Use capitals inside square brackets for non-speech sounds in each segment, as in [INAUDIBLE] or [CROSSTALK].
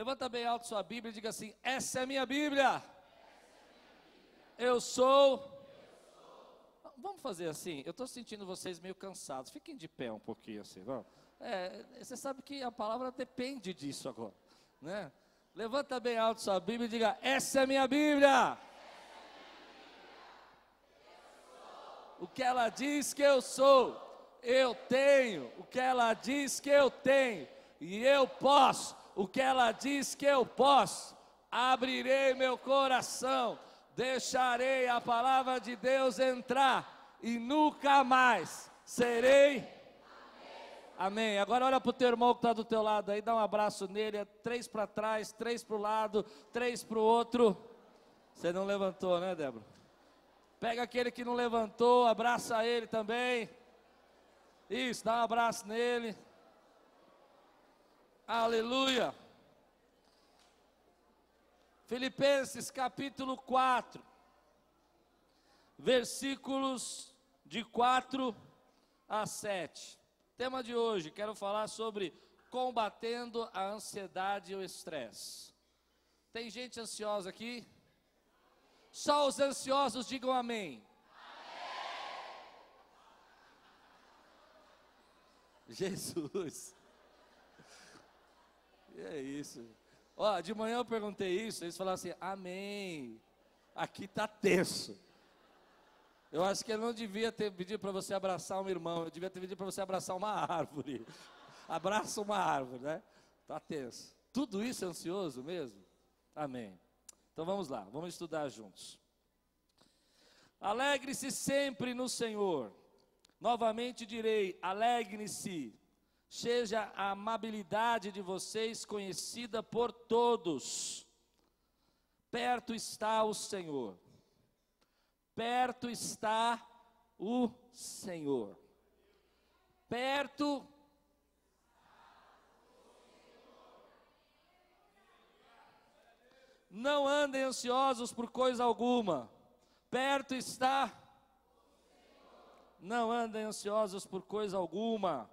Levanta bem alto sua Bíblia e diga assim: Essa é a minha Bíblia. Eu sou. Vamos fazer assim. Eu estou sentindo vocês meio cansados. Fiquem de pé um pouquinho assim, vamos. É, você sabe que a palavra depende disso agora, né? Levanta bem alto sua Bíblia e diga: Essa é a minha Bíblia. O que ela diz que eu sou, eu tenho. O que ela diz que eu tenho, e eu posso. O que ela diz que eu posso. Abrirei meu coração, deixarei a palavra de Deus entrar, e nunca mais serei Amém. Agora olha para o teu irmão que está do teu lado aí, dá um abraço nele, é três para trás, três para o lado, três para o outro. Você não levantou, né, Débora? Pega aquele que não levantou, abraça ele também. Isso, dá um abraço nele. Aleluia. Filipenses capítulo 4, versículos de 4 a 7. Tema de hoje, quero falar sobre combatendo a ansiedade e o estresse. Tem gente ansiosa aqui? Só os ansiosos digam amém. amém. Jesus. É isso. Ó, de manhã eu perguntei isso, eles falaram assim: Amém. Aqui está tenso. Eu acho que ele não devia ter pedido para você abraçar um irmão, eu devia ter pedido para você abraçar uma árvore. [LAUGHS] Abraça uma árvore, né? Está tenso. Tudo isso é ansioso mesmo? Amém. Então vamos lá, vamos estudar juntos. Alegre-se sempre no Senhor. Novamente direi: alegre-se. Seja a amabilidade de vocês conhecida por todos. Perto está o Senhor perto está o Senhor. Perto Não andem ansiosos por coisa alguma. Perto está Não andem ansiosos por coisa alguma.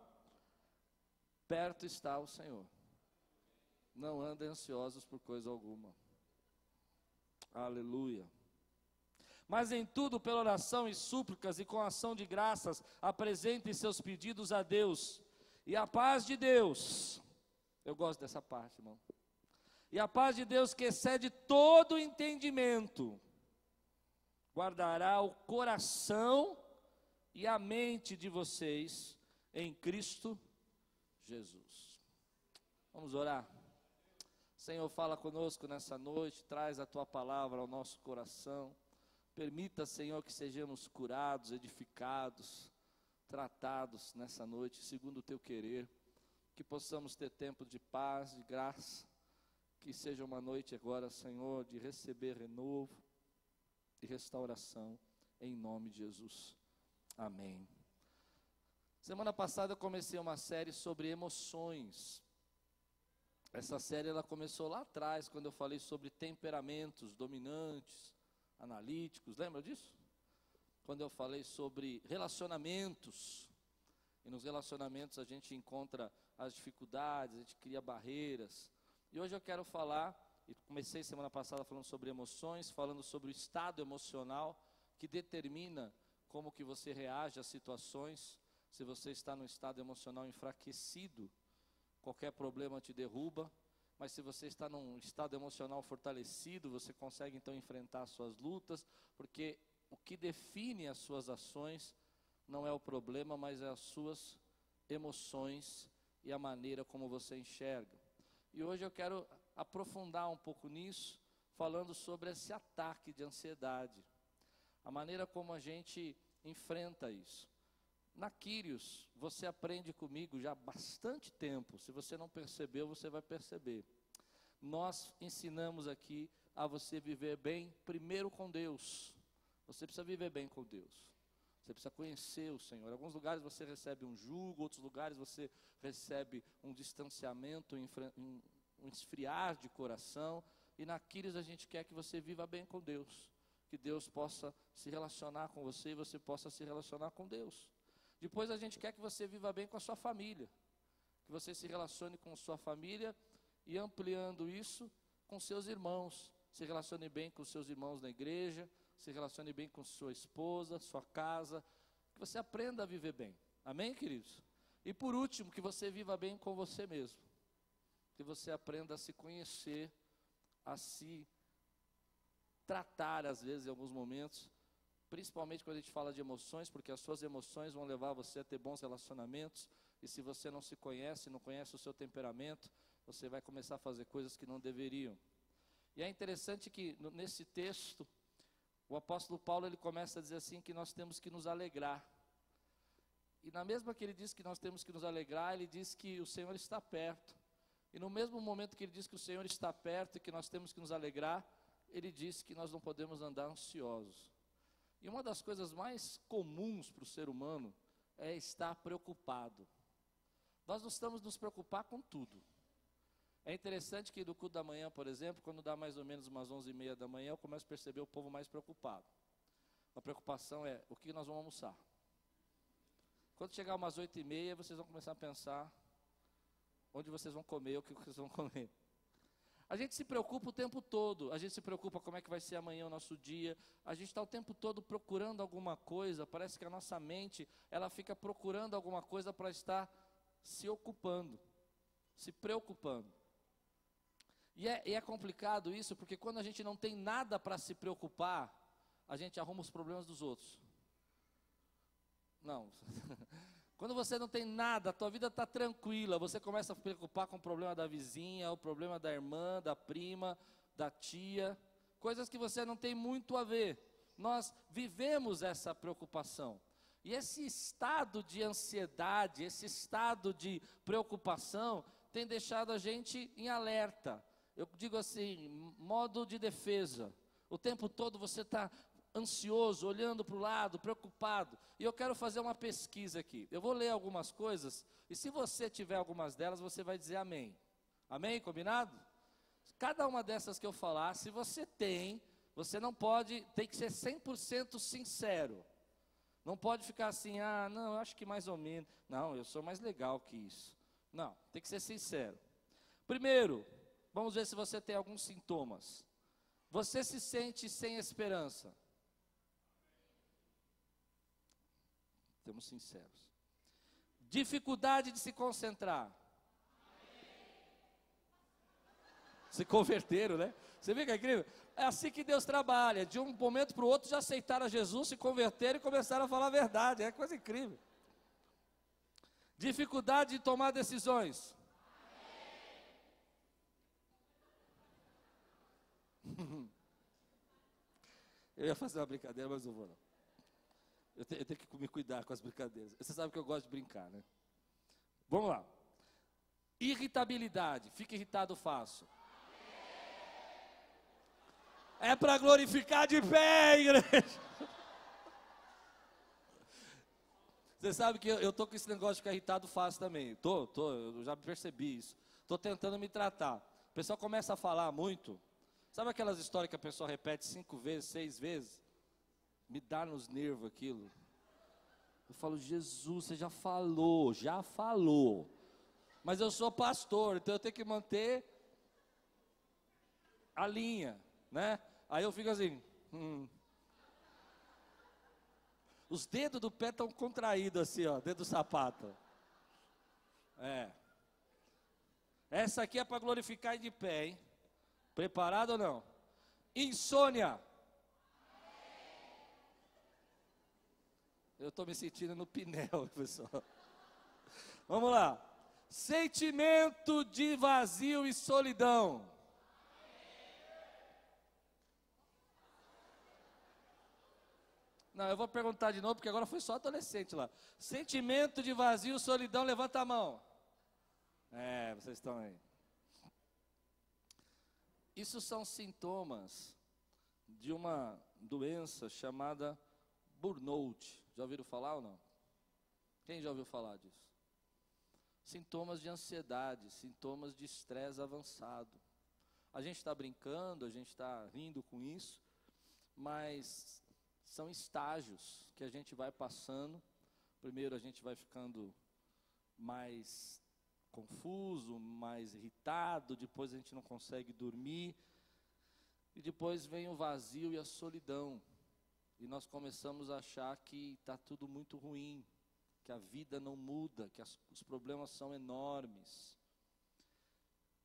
Perto está o Senhor. Não andem ansiosos por coisa alguma. Aleluia. Mas em tudo, pela oração e súplicas e com ação de graças, apresentem seus pedidos a Deus. E a paz de Deus, eu gosto dessa parte, irmão. E a paz de Deus que excede todo entendimento, guardará o coração e a mente de vocês em Cristo Jesus. Vamos orar. Senhor, fala conosco nessa noite, traz a tua palavra ao nosso coração. Permita, Senhor, que sejamos curados, edificados, tratados nessa noite, segundo o teu querer. Que possamos ter tempo de paz, de graça. Que seja uma noite agora, Senhor, de receber renovo e restauração, em nome de Jesus. Amém. Semana passada eu comecei uma série sobre emoções. Essa série ela começou lá atrás, quando eu falei sobre temperamentos dominantes analíticos, lembra disso? Quando eu falei sobre relacionamentos, e nos relacionamentos a gente encontra as dificuldades, a gente cria barreiras. E hoje eu quero falar, e comecei semana passada falando sobre emoções, falando sobre o estado emocional que determina como que você reage às situações. Se você está num estado emocional enfraquecido, qualquer problema te derruba, mas se você está num estado emocional fortalecido, você consegue então enfrentar as suas lutas, porque o que define as suas ações não é o problema, mas é as suas emoções e a maneira como você enxerga. E hoje eu quero aprofundar um pouco nisso, falando sobre esse ataque de ansiedade, a maneira como a gente enfrenta isso. Na Quírios, você aprende comigo já há bastante tempo. Se você não percebeu, você vai perceber. Nós ensinamos aqui a você viver bem, primeiro com Deus. Você precisa viver bem com Deus. Você precisa conhecer o Senhor. Em alguns lugares você recebe um jugo, outros lugares você recebe um distanciamento, um esfriar de coração. E na Quírios a gente quer que você viva bem com Deus. Que Deus possa se relacionar com você e você possa se relacionar com Deus. Depois a gente quer que você viva bem com a sua família, que você se relacione com sua família e ampliando isso com seus irmãos. Se relacione bem com seus irmãos na igreja, se relacione bem com sua esposa, sua casa, que você aprenda a viver bem. Amém, queridos? E por último, que você viva bem com você mesmo. Que você aprenda a se conhecer, a se tratar, às vezes, em alguns momentos, principalmente quando a gente fala de emoções, porque as suas emoções vão levar você a ter bons relacionamentos, e se você não se conhece, não conhece o seu temperamento, você vai começar a fazer coisas que não deveriam. E é interessante que nesse texto, o apóstolo Paulo ele começa a dizer assim que nós temos que nos alegrar. E na mesma que ele diz que nós temos que nos alegrar, ele diz que o Senhor está perto. E no mesmo momento que ele diz que o Senhor está perto e que nós temos que nos alegrar, ele diz que nós não podemos andar ansiosos. E uma das coisas mais comuns para o ser humano é estar preocupado. Nós não estamos nos preocupar com tudo. É interessante que do culto da manhã, por exemplo, quando dá mais ou menos umas onze e meia da manhã, eu começo a perceber o povo mais preocupado. A preocupação é o que nós vamos almoçar. Quando chegar umas oito e meia, vocês vão começar a pensar onde vocês vão comer, o que vocês vão comer. A gente se preocupa o tempo todo, a gente se preocupa como é que vai ser amanhã o nosso dia, a gente está o tempo todo procurando alguma coisa, parece que a nossa mente, ela fica procurando alguma coisa para estar se ocupando, se preocupando. E é, e é complicado isso, porque quando a gente não tem nada para se preocupar, a gente arruma os problemas dos outros. Não. [LAUGHS] Quando você não tem nada, a tua vida está tranquila, você começa a se preocupar com o problema da vizinha, o problema da irmã, da prima, da tia, coisas que você não tem muito a ver. Nós vivemos essa preocupação. E esse estado de ansiedade, esse estado de preocupação, tem deixado a gente em alerta eu digo assim, modo de defesa. O tempo todo você está ansioso, olhando para o lado, preocupado. E eu quero fazer uma pesquisa aqui. Eu vou ler algumas coisas, e se você tiver algumas delas, você vai dizer amém. Amém? Combinado? Cada uma dessas que eu falar, se você tem, você não pode, tem que ser 100% sincero. Não pode ficar assim, ah, não, eu acho que mais ou menos. Não, eu sou mais legal que isso. Não, tem que ser sincero. Primeiro, Vamos ver se você tem alguns sintomas. Você se sente sem esperança? Temos sinceros. Dificuldade de se concentrar. Se converteram, né? Você vê que é incrível? É assim que Deus trabalha. De um momento para o outro já aceitaram Jesus, se converteram e começaram a falar a verdade. É coisa incrível. Dificuldade de tomar decisões. [LAUGHS] eu ia fazer uma brincadeira, mas não vou não. Eu, te, eu tenho que me cuidar com as brincadeiras. Você sabe que eu gosto de brincar, né? Vamos lá. Irritabilidade. Fica irritado fácil. É para glorificar de pé, igreja. Você sabe que eu, estou com esse negócio de ficar irritado fácil também. Tô, tô, eu já percebi isso. Estou tentando me tratar. O pessoal começa a falar muito. Sabe aquelas histórias que a pessoa repete cinco vezes, seis vezes? Me dá nos nervos aquilo. Eu falo, Jesus, você já falou, já falou. Mas eu sou pastor, então eu tenho que manter a linha, né? Aí eu fico assim. Hum. Os dedos do pé estão contraídos assim, ó, dedo do sapato. É. Essa aqui é para glorificar de pé, hein? Preparado ou não? Insônia. Eu estou me sentindo no pinel, [LAUGHS] pessoal. Vamos lá. Sentimento de vazio e solidão. Não, eu vou perguntar de novo, porque agora foi só adolescente lá. Sentimento de vazio e solidão, levanta a mão. É, vocês estão aí. Isso são sintomas de uma doença chamada burnout. Já ouviram falar ou não? Quem já ouviu falar disso? Sintomas de ansiedade, sintomas de estresse avançado. A gente está brincando, a gente está rindo com isso, mas são estágios que a gente vai passando. Primeiro a gente vai ficando mais confuso, mais irritado, depois a gente não consegue dormir. E depois vem o vazio e a solidão. E nós começamos a achar que está tudo muito ruim, que a vida não muda, que as, os problemas são enormes.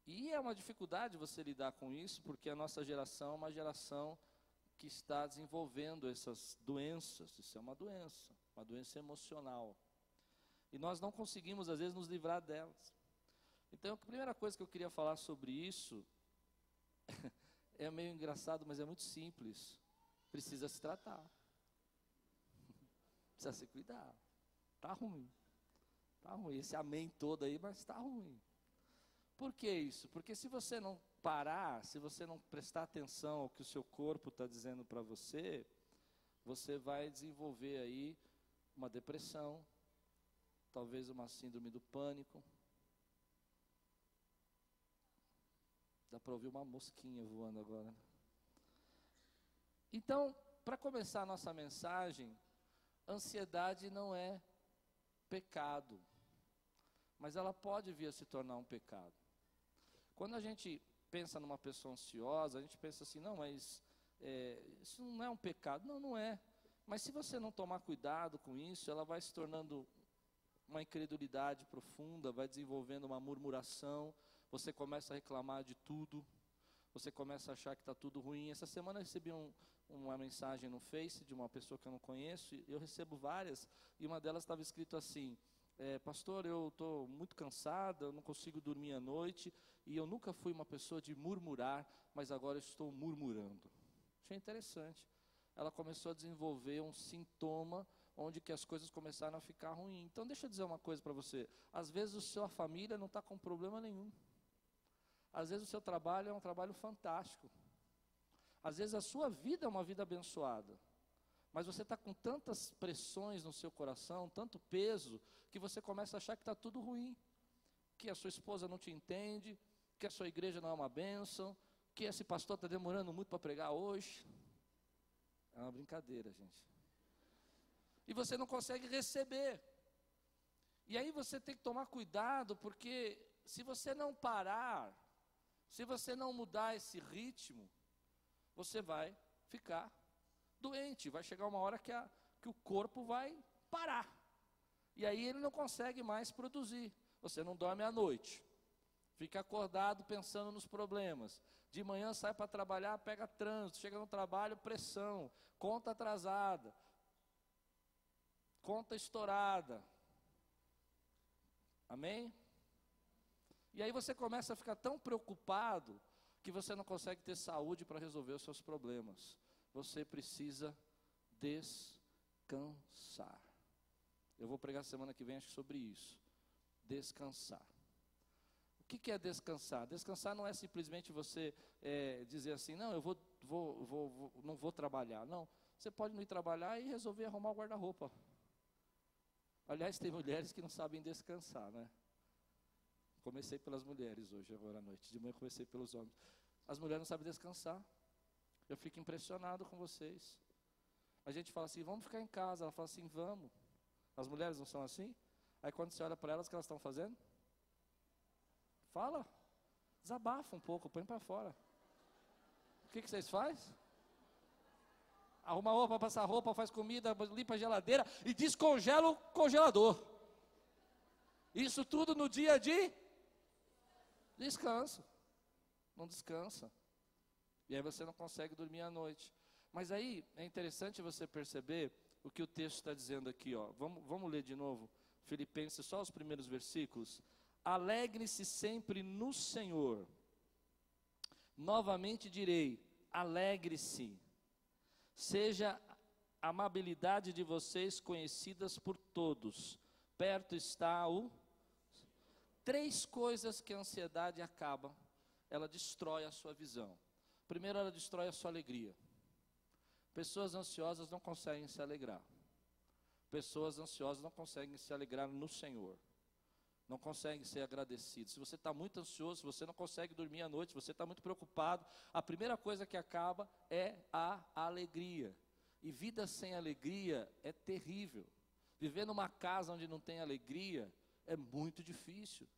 E é uma dificuldade você lidar com isso, porque a nossa geração é uma geração que está desenvolvendo essas doenças. Isso é uma doença, uma doença emocional. E nós não conseguimos, às vezes, nos livrar delas. Então, a primeira coisa que eu queria falar sobre isso [LAUGHS] é meio engraçado, mas é muito simples. Precisa se tratar. [LAUGHS] Precisa se cuidar. Está ruim. Está ruim. Esse amém todo aí, mas está ruim. Por que isso? Porque se você não parar, se você não prestar atenção ao que o seu corpo está dizendo para você, você vai desenvolver aí uma depressão, talvez uma síndrome do pânico. Dá para ouvir uma mosquinha voando agora. Então, para começar a nossa mensagem, ansiedade não é pecado, mas ela pode vir a se tornar um pecado. Quando a gente pensa numa pessoa ansiosa, a gente pensa assim, não, mas é, isso não é um pecado. Não, não é. Mas se você não tomar cuidado com isso, ela vai se tornando uma incredulidade profunda, vai desenvolvendo uma murmuração, você começa a reclamar de tudo, você começa a achar que está tudo ruim. Essa semana eu recebi um, uma mensagem no Face de uma pessoa que eu não conheço, eu recebo várias, e uma delas estava escrito assim: é, Pastor, eu estou muito cansada, eu não consigo dormir à noite, e eu nunca fui uma pessoa de murmurar, mas agora estou murmurando. Achei interessante. Ela começou a desenvolver um sintoma onde que as coisas começaram a ficar ruins. Então, deixa eu dizer uma coisa para você. Às vezes, a sua família não está com problema nenhum. Às vezes, o seu trabalho é um trabalho fantástico. Às vezes, a sua vida é uma vida abençoada. Mas você está com tantas pressões no seu coração, tanto peso, que você começa a achar que está tudo ruim. Que a sua esposa não te entende, que a sua igreja não é uma bênção, que esse pastor está demorando muito para pregar hoje. É uma brincadeira, gente. E você não consegue receber. E aí você tem que tomar cuidado, porque se você não parar, se você não mudar esse ritmo, você vai ficar doente. Vai chegar uma hora que, a, que o corpo vai parar. E aí ele não consegue mais produzir. Você não dorme à noite. Fica acordado pensando nos problemas. De manhã sai para trabalhar, pega trânsito, chega no trabalho, pressão, conta atrasada, conta estourada. Amém? E aí você começa a ficar tão preocupado que você não consegue ter saúde para resolver os seus problemas. Você precisa descansar. Eu vou pregar semana que vem acho, sobre isso. Descansar. O que, que é descansar? Descansar não é simplesmente você é, dizer assim, não, eu vou, vou, vou, vou, não vou trabalhar. Não, você pode não ir trabalhar e resolver arrumar o guarda-roupa. Aliás, tem mulheres que não sabem descansar, né? Comecei pelas mulheres hoje, agora à noite. De manhã comecei pelos homens. As mulheres não sabem descansar. Eu fico impressionado com vocês. A gente fala assim, vamos ficar em casa. Ela fala assim, vamos. As mulheres não são assim? Aí quando você olha para elas, o que elas estão fazendo? Fala. Desabafa um pouco, põe para fora. O que, que vocês fazem? Arruma roupa, passa roupa, faz comida, limpa a geladeira e descongela o congelador. Isso tudo no dia de descanso. Não descansa. E aí você não consegue dormir à noite. Mas aí é interessante você perceber o que o texto está dizendo aqui. Ó. Vamos, vamos ler de novo. Filipenses, só os primeiros versículos. Alegre-se sempre no Senhor. Novamente direi: alegre-se. Seja a amabilidade de vocês conhecidas por todos. Perto está o. Três coisas que a ansiedade acaba, ela destrói a sua visão. Primeiro, ela destrói a sua alegria. Pessoas ansiosas não conseguem se alegrar. Pessoas ansiosas não conseguem se alegrar no Senhor. Não conseguem ser agradecidos. Se você está muito ansioso, se você não consegue dormir à noite, se você está muito preocupado, a primeira coisa que acaba é a alegria. E vida sem alegria é terrível. Viver numa casa onde não tem alegria é muito difícil.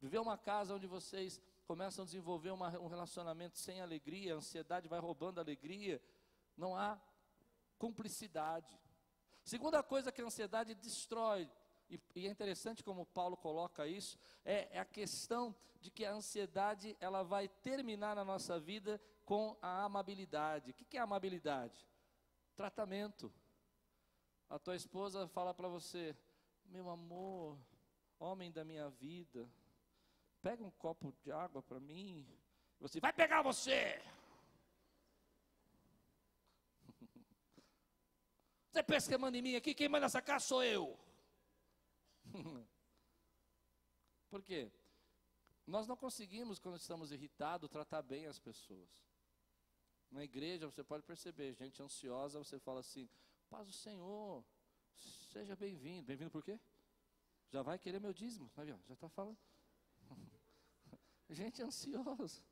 Viver uma casa onde vocês começam a desenvolver uma, um relacionamento sem alegria, a ansiedade vai roubando a alegria, não há cumplicidade. Segunda coisa que a ansiedade destrói, e, e é interessante como Paulo coloca isso, é, é, a questão de que a ansiedade ela vai terminar na nossa vida com a amabilidade. O que, é amabilidade? Tratamento. A tua esposa fala para você, meu amor, homem da minha vida, pega um copo de água para mim. Você vai pegar você. [LAUGHS] Você pensa que manda em mim aqui? Quem manda essa casa sou eu. [LAUGHS] Por quê? Nós não conseguimos, quando estamos irritados, tratar bem as pessoas. Na igreja você pode perceber, gente ansiosa, você fala assim, paz do Senhor, seja bem-vindo. Bem-vindo por quê? Já vai querer meu dízimo, tá já está falando. [LAUGHS] gente ansiosa.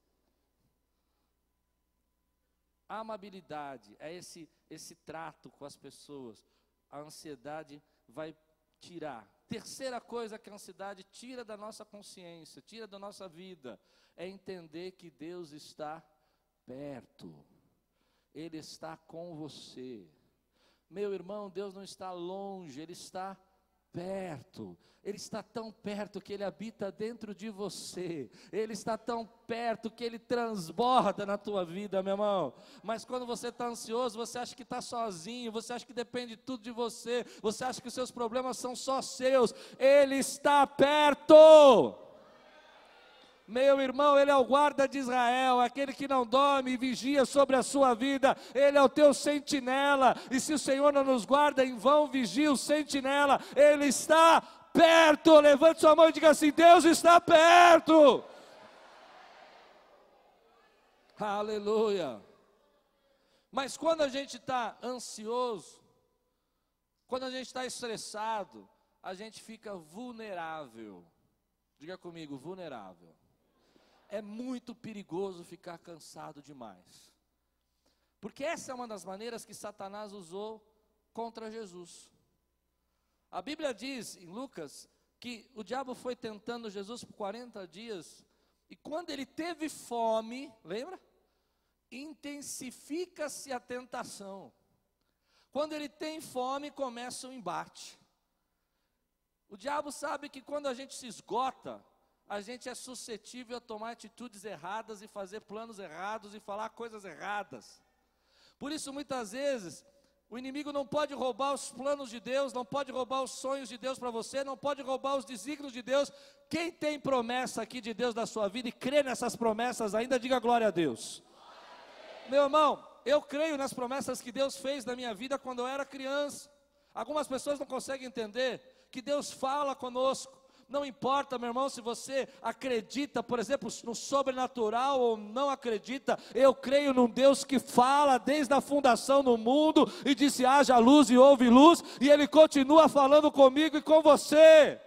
A amabilidade é esse, esse trato com as pessoas. A ansiedade vai tirar. Terceira coisa que a ansiedade tira da nossa consciência, tira da nossa vida, é entender que Deus está perto. Ele está com você. Meu irmão, Deus não está longe, Ele está perto. Ele está tão perto que ele habita dentro de você. Ele está tão perto que ele transborda na tua vida, meu irmão. Mas quando você está ansioso, você acha que está sozinho, você acha que depende tudo de você, você acha que os seus problemas são só seus. Ele está perto. Meu irmão, Ele é o guarda de Israel, aquele que não dorme e vigia sobre a sua vida, Ele é o teu sentinela, e se o Senhor não nos guarda, em vão vigia o sentinela, Ele está perto. Levante sua mão e diga assim: Deus está perto. Aleluia. Mas quando a gente está ansioso, quando a gente está estressado, a gente fica vulnerável. Diga comigo, vulnerável é muito perigoso ficar cansado demais. Porque essa é uma das maneiras que Satanás usou contra Jesus. A Bíblia diz em Lucas que o diabo foi tentando Jesus por 40 dias, e quando ele teve fome, lembra? Intensifica-se a tentação. Quando ele tem fome, começa o embate. O diabo sabe que quando a gente se esgota, a gente é suscetível a tomar atitudes erradas e fazer planos errados e falar coisas erradas. Por isso, muitas vezes, o inimigo não pode roubar os planos de Deus, não pode roubar os sonhos de Deus para você, não pode roubar os desígnios de Deus. Quem tem promessa aqui de Deus na sua vida e crê nessas promessas ainda, diga glória a Deus. Meu irmão, eu creio nas promessas que Deus fez na minha vida quando eu era criança. Algumas pessoas não conseguem entender que Deus fala conosco. Não importa, meu irmão, se você acredita, por exemplo, no sobrenatural ou não acredita, eu creio num Deus que fala desde a fundação do mundo e disse: haja luz e houve luz, e Ele continua falando comigo e com você.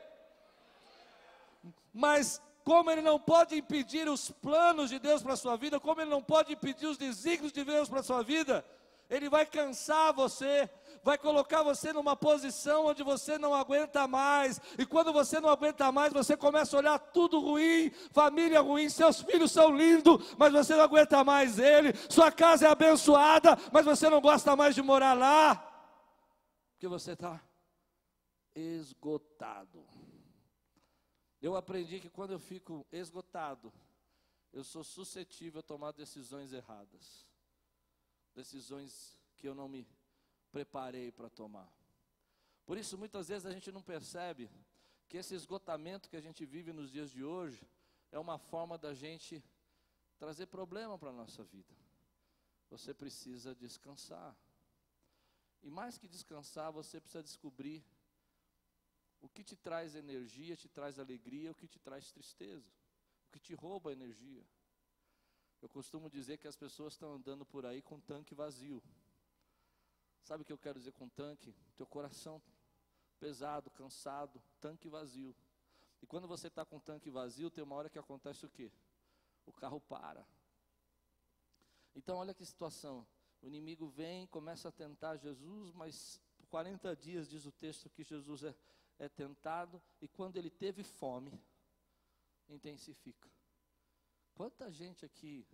Mas como ele não pode impedir os planos de Deus para a sua vida, como ele não pode impedir os desígnios de Deus para a sua vida, ele vai cansar você, vai colocar você numa posição onde você não aguenta mais. E quando você não aguenta mais, você começa a olhar tudo ruim, família ruim, seus filhos são lindos, mas você não aguenta mais ele. Sua casa é abençoada, mas você não gosta mais de morar lá. Porque você está esgotado. Eu aprendi que quando eu fico esgotado, eu sou suscetível a tomar decisões erradas. Decisões que eu não me preparei para tomar. Por isso, muitas vezes a gente não percebe que esse esgotamento que a gente vive nos dias de hoje é uma forma da gente trazer problema para a nossa vida. Você precisa descansar. E mais que descansar, você precisa descobrir o que te traz energia, te traz alegria, o que te traz tristeza, o que te rouba energia. Eu costumo dizer que as pessoas estão andando por aí com tanque vazio. Sabe o que eu quero dizer com tanque? Teu coração pesado, cansado, tanque vazio. E quando você está com tanque vazio, tem uma hora que acontece o quê? O carro para. Então, olha que situação. O inimigo vem, começa a tentar Jesus, mas por 40 dias, diz o texto, que Jesus é, é tentado. E quando ele teve fome, intensifica. Quanta gente aqui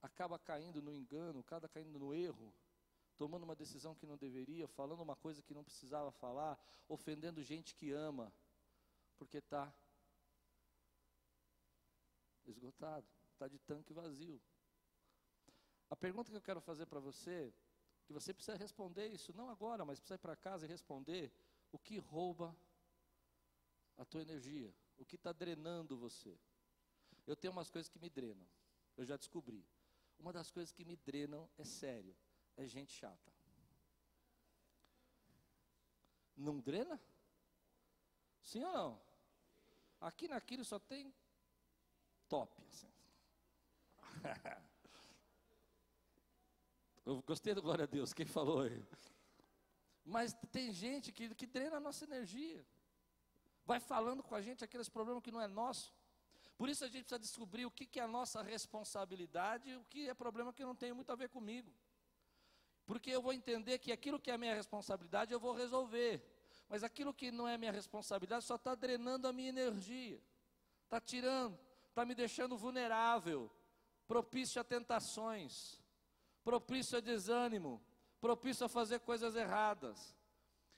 acaba caindo no engano, acaba caindo no erro, tomando uma decisão que não deveria, falando uma coisa que não precisava falar, ofendendo gente que ama, porque está esgotado, está de tanque vazio. A pergunta que eu quero fazer para você, que você precisa responder isso, não agora, mas precisa ir para casa e responder: o que rouba a tua energia? O que está drenando você? Eu tenho umas coisas que me drenam, eu já descobri. Uma das coisas que me drenam é sério, é gente chata. Não drena? Sim ou não? Aqui naquilo só tem top. Assim. [LAUGHS] Eu gostei do glória a Deus, quem falou aí? Mas tem gente que, que drena a nossa energia. Vai falando com a gente aqueles problemas que não é nosso. Por isso a gente precisa descobrir o que, que é a nossa responsabilidade o que é problema que não tem muito a ver comigo. Porque eu vou entender que aquilo que é minha responsabilidade eu vou resolver. Mas aquilo que não é minha responsabilidade só está drenando a minha energia. Está tirando, está me deixando vulnerável, propício a tentações, propício a desânimo, propício a fazer coisas erradas.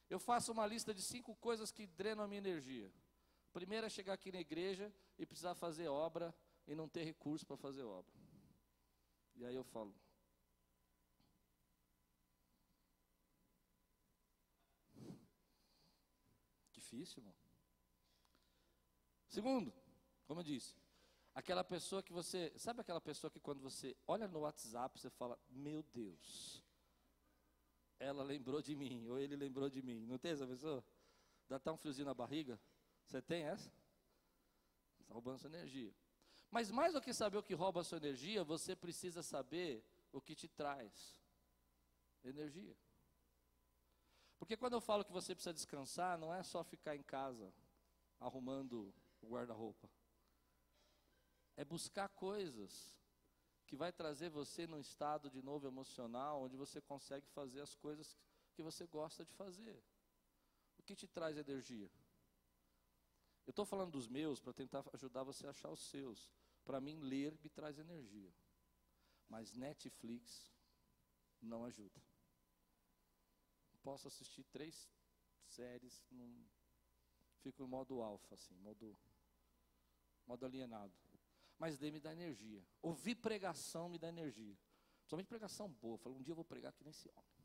Eu faço uma lista de cinco coisas que drenam a minha energia. Primeiro é chegar aqui na igreja e precisar fazer obra e não ter recurso para fazer obra. E aí eu falo. Difícil, irmão. Segundo, como eu disse, aquela pessoa que você. Sabe aquela pessoa que quando você olha no WhatsApp, você fala: Meu Deus, ela lembrou de mim, ou ele lembrou de mim. Não tem essa pessoa? Dá até um friozinho na barriga. Você tem essa? Está roubando sua energia. Mas mais do que saber o que rouba a sua energia, você precisa saber o que te traz energia. Porque quando eu falo que você precisa descansar, não é só ficar em casa arrumando o guarda-roupa. É buscar coisas que vai trazer você num estado de novo emocional, onde você consegue fazer as coisas que você gosta de fazer. O que te traz energia? Eu estou falando dos meus para tentar ajudar você a achar os seus. Para mim, ler me traz energia. Mas Netflix não ajuda. Posso assistir três séries, num, fico em modo alfa, assim, modo, modo alienado. Mas ler me dá energia. Ouvir pregação me dá energia. Somente pregação boa. Falo, um dia eu vou pregar aqui nesse homem.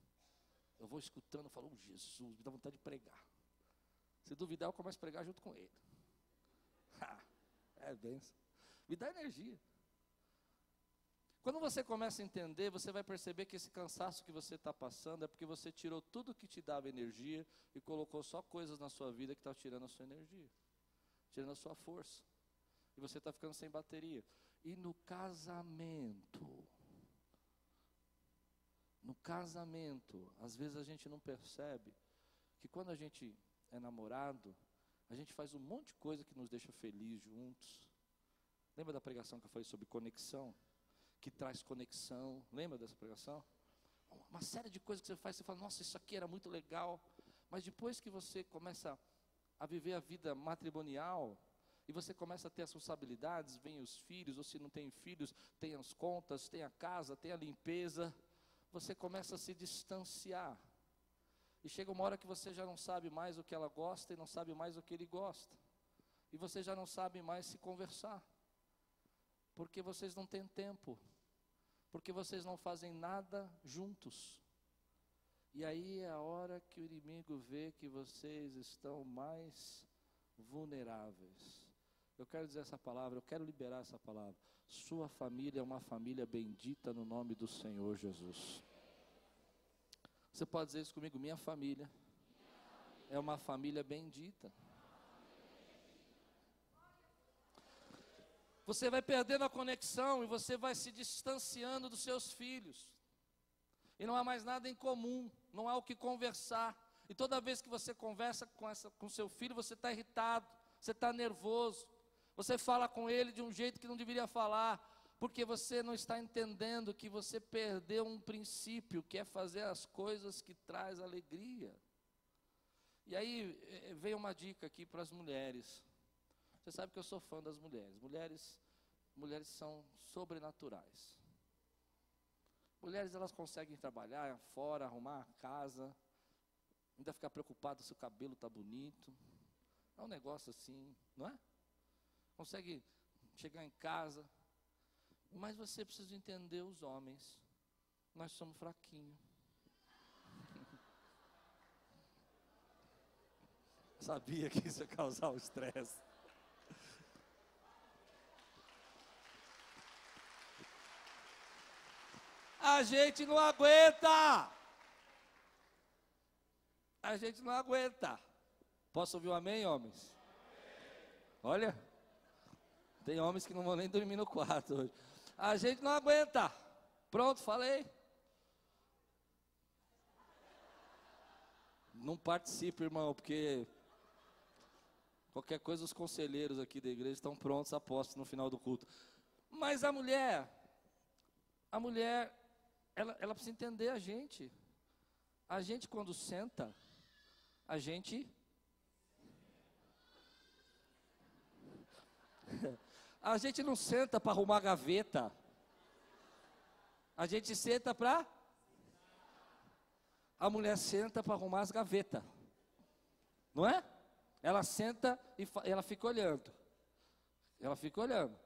Eu vou escutando, falo, oh, Jesus, me dá vontade de pregar. Se duvidar, eu começo a pregar junto com ele. [LAUGHS] é benção. Me dá energia. Quando você começa a entender, você vai perceber que esse cansaço que você está passando é porque você tirou tudo que te dava energia e colocou só coisas na sua vida que estão tá tirando a sua energia, tirando a sua força. E você está ficando sem bateria. E no casamento, no casamento, às vezes a gente não percebe que quando a gente é namorado, a gente faz um monte de coisa que nos deixa felizes juntos. Lembra da pregação que eu falei sobre conexão? Que traz conexão. Lembra dessa pregação? Uma série de coisas que você faz, você fala, nossa, isso aqui era muito legal. Mas depois que você começa a viver a vida matrimonial, e você começa a ter as responsabilidades, vem os filhos, ou se não tem filhos, tem as contas, tem a casa, tem a limpeza, você começa a se distanciar. E chega uma hora que você já não sabe mais o que ela gosta e não sabe mais o que ele gosta. E você já não sabe mais se conversar. Porque vocês não têm tempo. Porque vocês não fazem nada juntos. E aí é a hora que o inimigo vê que vocês estão mais vulneráveis. Eu quero dizer essa palavra, eu quero liberar essa palavra. Sua família é uma família bendita no nome do Senhor Jesus. Você pode dizer isso comigo? Minha família é uma família bendita. Você vai perdendo a conexão e você vai se distanciando dos seus filhos. E não há mais nada em comum, não há o que conversar. E toda vez que você conversa com, essa, com seu filho, você está irritado, você está nervoso, você fala com ele de um jeito que não deveria falar, porque você não está entendendo que você perdeu um princípio, que é fazer as coisas que traz alegria. E aí eh, vem uma dica aqui para as mulheres. Você sabe que eu sou fã das mulheres. Mulheres, mulheres são sobrenaturais. Mulheres elas conseguem trabalhar fora, arrumar a casa, ainda ficar preocupado se o cabelo está bonito. É um negócio assim, não é? Consegue chegar em casa, mas você precisa entender os homens. Nós somos fraquinhos. [LAUGHS] Sabia que isso ia causar um estresse. A gente não aguenta. A gente não aguenta. Posso ouvir um amém, homens? Olha, tem homens que não vão nem dormir no quarto hoje. A gente não aguenta. Pronto, falei. Não participe, irmão, porque qualquer coisa os conselheiros aqui da igreja estão prontos, apostos no final do culto. Mas a mulher, a mulher, ela, ela precisa entender a gente. A gente quando senta, a gente [LAUGHS] A gente não senta para arrumar gaveta. A gente senta para. A mulher senta para arrumar as gavetas. Não é? Ela senta e ela fica olhando. Ela fica olhando.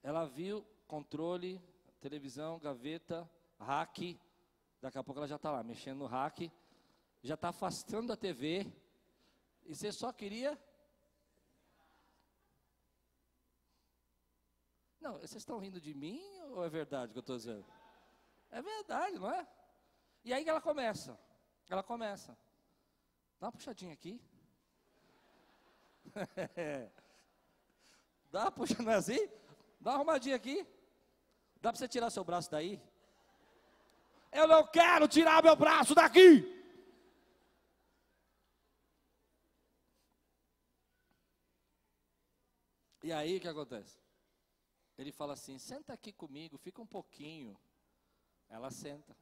Ela viu controle, televisão, gaveta, hack. Daqui a pouco ela já está lá, mexendo no hack. Já está afastando a TV. E você só queria Não, vocês estão rindo de mim ou é verdade que eu estou dizendo? É verdade, não é? E aí que ela começa. Ela começa. Dá uma puxadinha aqui. [LAUGHS] Dá uma puxadinha assim? Dá uma arrumadinha aqui. Dá para você tirar seu braço daí? Eu não quero tirar meu braço daqui. E aí o que acontece? Ele fala assim: senta aqui comigo, fica um pouquinho. Ela senta.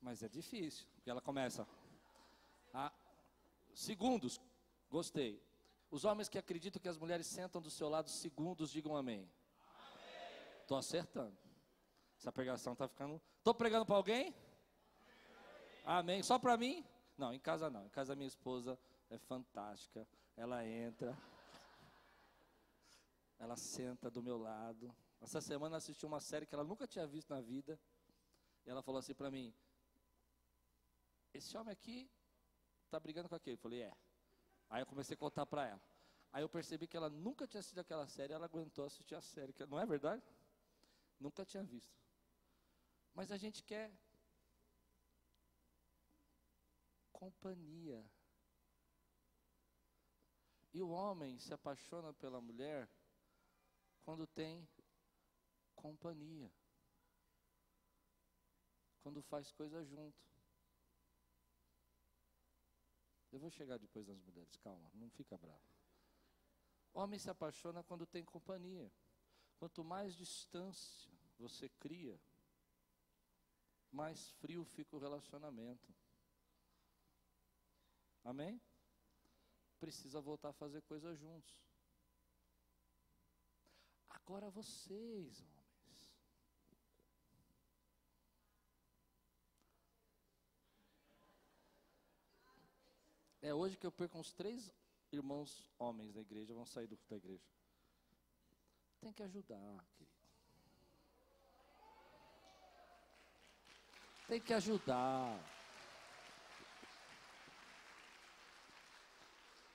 Mas é difícil, porque ela começa. A, segundos, gostei. Os homens que acreditam que as mulheres sentam do seu lado segundos, digam amém. Estou acertando. Essa pregação está ficando. Estou pregando para alguém? Amém. Só para mim? Não, em casa não. Em casa minha esposa é fantástica. Ela entra. Ela senta do meu lado. Essa semana assistiu uma série que ela nunca tinha visto na vida. E ela falou assim para mim: Esse homem aqui tá brigando com aquele. Eu falei: É. Aí eu comecei a contar para ela. Aí eu percebi que ela nunca tinha assistido aquela série, ela aguentou assistir a série. Não é verdade? Nunca tinha visto. Mas a gente quer companhia. E o homem se apaixona pela mulher quando tem companhia. Quando faz coisa junto. Eu vou chegar depois nas mulheres, calma, não fica bravo. Homem se apaixona quando tem companhia. Quanto mais distância você cria, mais frio fica o relacionamento. Amém? Precisa voltar a fazer coisa juntos. Agora vocês, homens. É hoje que eu perco uns três irmãos homens da igreja, vão sair do, da igreja. Tem que ajudar, querido. Tem que ajudar.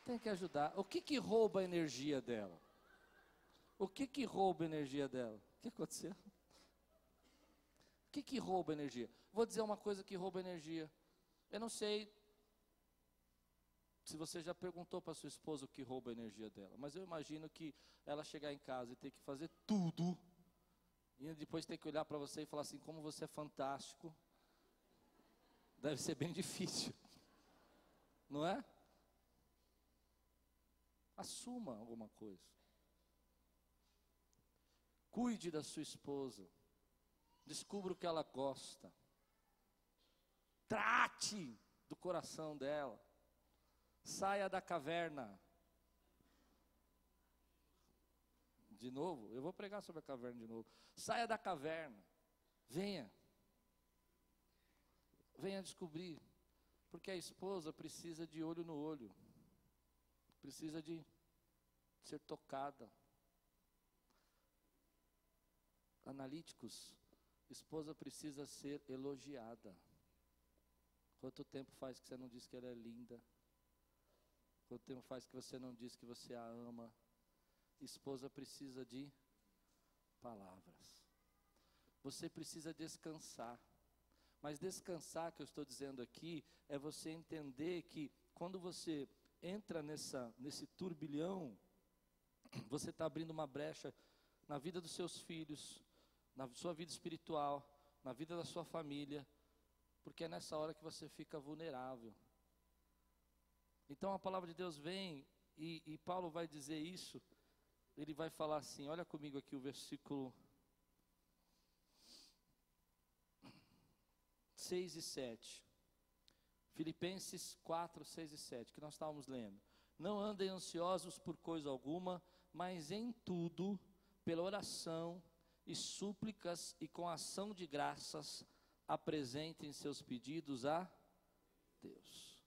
Tem que ajudar. O que que rouba a energia dela? O que que rouba a energia dela? O que aconteceu? O que que rouba a energia? Vou dizer uma coisa que rouba energia. Eu não sei se você já perguntou para sua esposa o que rouba a energia dela, mas eu imagino que ela chegar em casa e ter que fazer tudo, e depois ter que olhar para você e falar assim: como você é fantástico, deve ser bem [LAUGHS] difícil, não é? Assuma alguma coisa. Cuide da sua esposa. Descubra o que ela gosta. Trate do coração dela. Saia da caverna. de novo, eu vou pregar sobre a caverna de novo. Saia da caverna. Venha. Venha descobrir. Porque a esposa precisa de olho no olho. Precisa de ser tocada. Analíticos, esposa precisa ser elogiada. Quanto tempo faz que você não diz que ela é linda? Quanto tempo faz que você não diz que você a ama? Esposa precisa de palavras. Você precisa descansar. Mas descansar que eu estou dizendo aqui é você entender que quando você entra nessa, nesse turbilhão, você está abrindo uma brecha na vida dos seus filhos, na sua vida espiritual, na vida da sua família, porque é nessa hora que você fica vulnerável. Então a palavra de Deus vem e, e Paulo vai dizer isso. Ele vai falar assim: olha comigo aqui o versículo 6 e 7. Filipenses 4, 6 e 7, que nós estávamos lendo. Não andem ansiosos por coisa alguma, mas em tudo, pela oração e súplicas e com ação de graças, apresentem seus pedidos a Deus.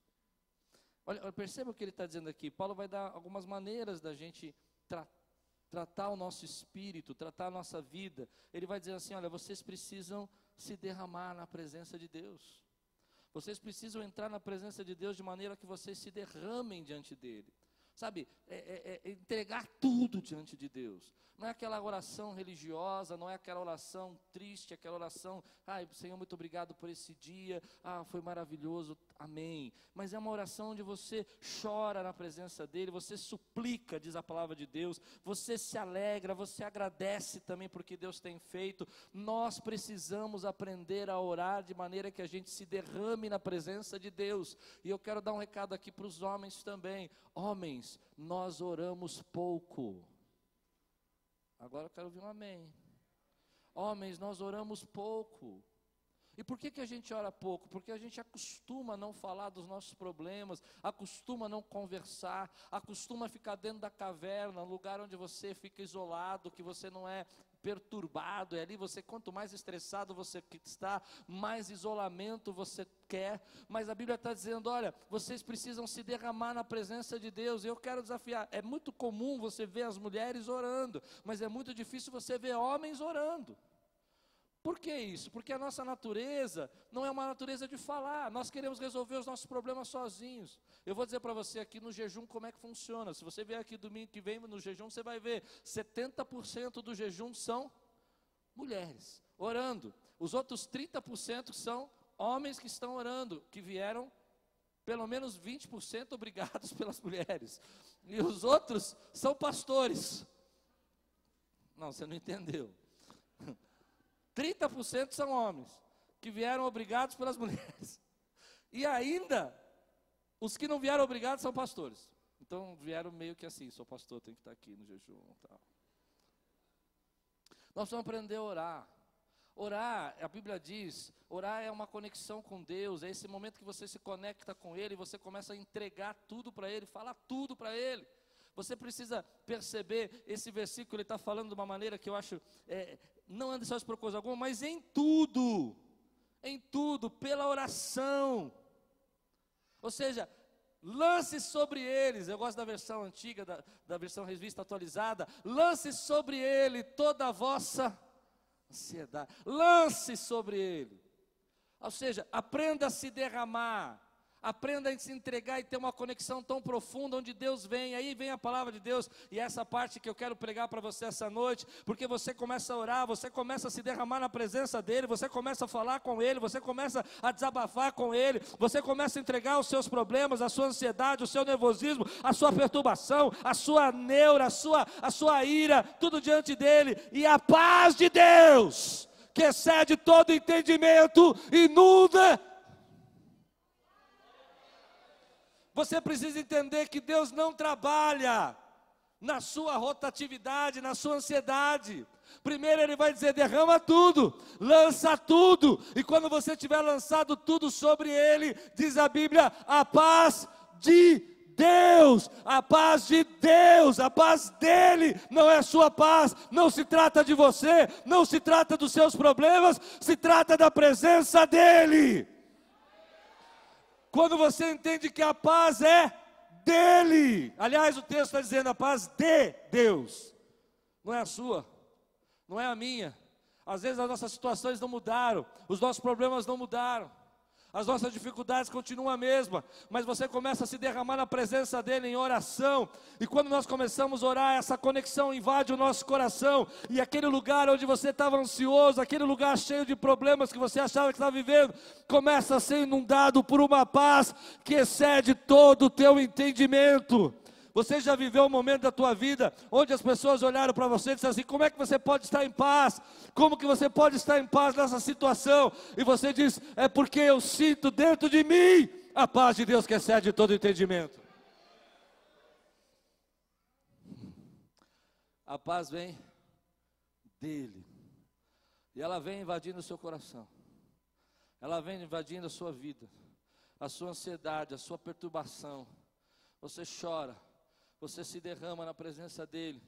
Olha, perceba o que ele está dizendo aqui. Paulo vai dar algumas maneiras da gente tra tratar o nosso espírito, tratar a nossa vida. Ele vai dizer assim: olha, vocês precisam se derramar na presença de Deus. Vocês precisam entrar na presença de Deus de maneira que vocês se derramem diante dele. Sabe, é, é, é entregar tudo diante de Deus. Não é aquela oração religiosa, não é aquela oração triste, aquela oração, ai, Senhor, muito obrigado por esse dia, ah, foi maravilhoso, amém. Mas é uma oração onde você chora na presença dEle, você suplica, diz a palavra de Deus, você se alegra, você agradece também porque Deus tem feito. Nós precisamos aprender a orar de maneira que a gente se derrame na presença de Deus. E eu quero dar um recado aqui para os homens também. Homens, nós oramos pouco. Agora eu quero ouvir um amém. Homens, nós oramos pouco. E por que, que a gente ora pouco? Porque a gente acostuma não falar dos nossos problemas, acostuma não conversar, acostuma ficar dentro da caverna, lugar onde você fica isolado, que você não é perturbado, e ali você, quanto mais estressado você está, mais isolamento você quer. Mas a Bíblia está dizendo: olha, vocês precisam se derramar na presença de Deus. E eu quero desafiar: é muito comum você ver as mulheres orando, mas é muito difícil você ver homens orando. Por que isso? Porque a nossa natureza não é uma natureza de falar, nós queremos resolver os nossos problemas sozinhos. Eu vou dizer para você aqui no jejum como é que funciona. Se você vier aqui domingo que vem no jejum, você vai ver 70% do jejum são mulheres orando. Os outros 30% são homens que estão orando, que vieram pelo menos 20% obrigados [LAUGHS] pelas mulheres. E os outros são pastores. Não, você não entendeu. [LAUGHS] 30% são homens que vieram obrigados pelas [LAUGHS] mulheres. E ainda, os que não vieram obrigados são pastores. Então vieram meio que assim, sou pastor, tenho que estar aqui no jejum. Tal. Nós vamos aprender a orar. Orar, a Bíblia diz, orar é uma conexão com Deus, é esse momento que você se conecta com Ele, você começa a entregar tudo para Ele, falar tudo para Ele. Você precisa perceber, esse versículo ele está falando de uma maneira que eu acho é, não ande só por coisa alguma, mas em tudo, em tudo, pela oração. Ou seja, lance sobre eles, eu gosto da versão antiga, da, da versão revista atualizada, lance sobre ele toda a vossa ansiedade, lance sobre ele. Ou seja, aprenda a se derramar, Aprenda a se entregar e ter uma conexão tão profunda onde Deus vem. Aí vem a palavra de Deus e é essa parte que eu quero pregar para você essa noite, porque você começa a orar, você começa a se derramar na presença dele, você começa a falar com ele, você começa a desabafar com ele, você começa a entregar os seus problemas, a sua ansiedade, o seu nervosismo, a sua perturbação, a sua neura, a sua, a sua ira, tudo diante dele, e a paz de Deus, que excede todo entendimento, inunda Você precisa entender que Deus não trabalha na sua rotatividade, na sua ansiedade. Primeiro ele vai dizer: derrama tudo, lança tudo, e quando você tiver lançado tudo sobre ele, diz a Bíblia, a paz de Deus, a paz de Deus, a paz dele, não é sua paz, não se trata de você, não se trata dos seus problemas, se trata da presença dele. Quando você entende que a paz é dele, aliás, o texto está dizendo a paz de Deus, não é a sua, não é a minha. Às vezes as nossas situações não mudaram, os nossos problemas não mudaram. As nossas dificuldades continuam a mesma, mas você começa a se derramar na presença dele em oração. E quando nós começamos a orar, essa conexão invade o nosso coração. E aquele lugar onde você estava ansioso, aquele lugar cheio de problemas que você achava que estava vivendo, começa a ser inundado por uma paz que excede todo o teu entendimento. Você já viveu um momento da tua vida onde as pessoas olharam para você e disseram assim: como é que você pode estar em paz? Como que você pode estar em paz nessa situação? E você diz: é porque eu sinto dentro de mim a paz de Deus que excede todo entendimento. A paz vem dele. E ela vem invadindo o seu coração. Ela vem invadindo a sua vida, a sua ansiedade, a sua perturbação. Você chora, você se derrama na presença dEle,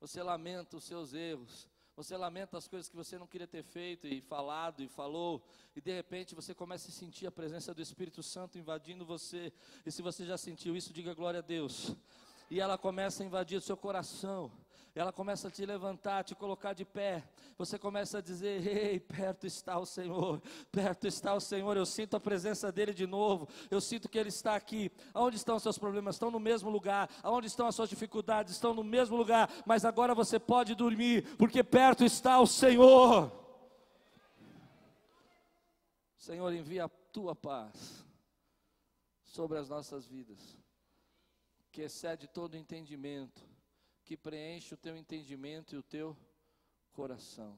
você lamenta os seus erros, você lamenta as coisas que você não queria ter feito e falado e falou, e de repente você começa a sentir a presença do Espírito Santo invadindo você, e se você já sentiu isso, diga glória a Deus, e ela começa a invadir o seu coração, ela começa a te levantar, te colocar de pé. Você começa a dizer: Ei, perto está o Senhor, perto está o Senhor. Eu sinto a presença dEle de novo. Eu sinto que Ele está aqui. Aonde estão os seus problemas? Estão no mesmo lugar. Aonde estão as suas dificuldades? Estão no mesmo lugar. Mas agora você pode dormir, porque perto está o Senhor. Senhor, envia a tua paz sobre as nossas vidas, que excede todo entendimento que preenche o teu entendimento e o teu coração.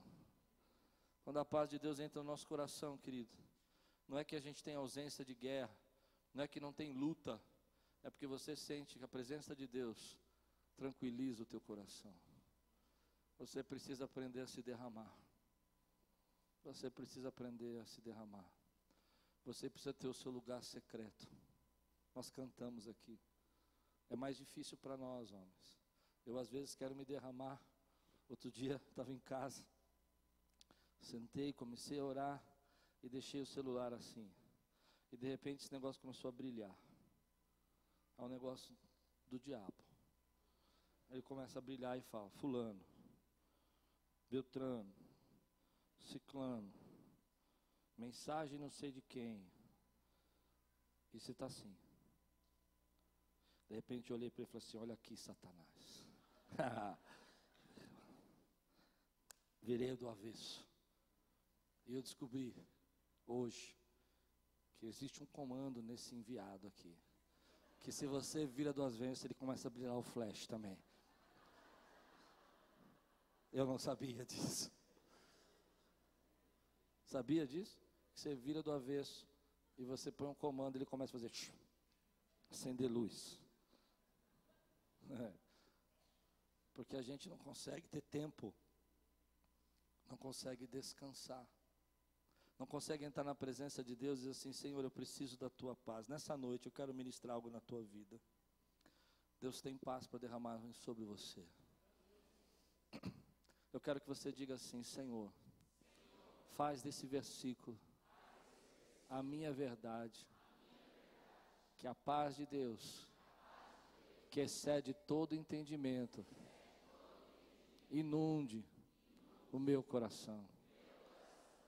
Quando a paz de Deus entra no nosso coração, querido, não é que a gente tem ausência de guerra, não é que não tem luta, é porque você sente que a presença de Deus tranquiliza o teu coração. Você precisa aprender a se derramar. Você precisa aprender a se derramar. Você precisa ter o seu lugar secreto. Nós cantamos aqui. É mais difícil para nós, homens. Eu às vezes quero me derramar. Outro dia [LAUGHS] estava em casa, sentei, comecei a orar e deixei o celular assim. E de repente esse negócio começou a brilhar. É um negócio do diabo. Ele começa a brilhar e fala: Fulano, Beltrano, Ciclano, mensagem não sei de quem. E você está assim. De repente eu olhei para ele e falei assim: Olha aqui, Satanás. [LAUGHS] Virei do avesso. E eu descobri hoje que existe um comando nesse enviado aqui. Que se você vira do avesso, ele começa a brilhar o flash também. Eu não sabia disso. Sabia disso? Que você vira do avesso e você põe um comando, ele começa a fazer acender luz. [LAUGHS] É. Porque a gente não consegue ter tempo, não consegue descansar, não consegue entrar na presença de Deus e dizer assim: Senhor, eu preciso da tua paz. Nessa noite eu quero ministrar algo na tua vida. Deus tem paz para derramar sobre você. Eu quero que você diga assim: Senhor, faz desse versículo a minha verdade, que a paz de Deus, que excede todo entendimento, inunde o meu coração.